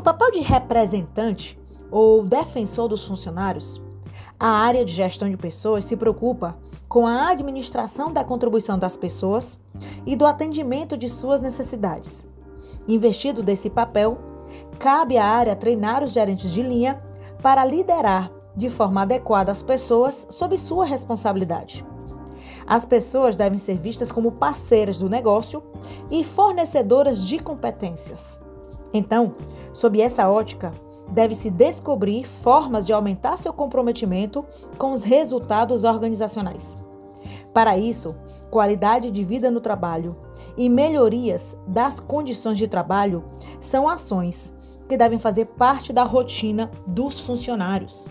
papel de representante ou defensor dos funcionários, a área de gestão de pessoas se preocupa com a administração da contribuição das pessoas e do atendimento de suas necessidades. Investido desse papel, cabe à área treinar os gerentes de linha para liderar de forma adequada as pessoas sob sua responsabilidade. As pessoas devem ser vistas como parceiras do negócio e fornecedoras de competências. Então, sob essa ótica, deve-se descobrir formas de aumentar seu comprometimento com os resultados organizacionais. Para isso, qualidade de vida no trabalho e melhorias das condições de trabalho são ações que devem fazer parte da rotina dos funcionários.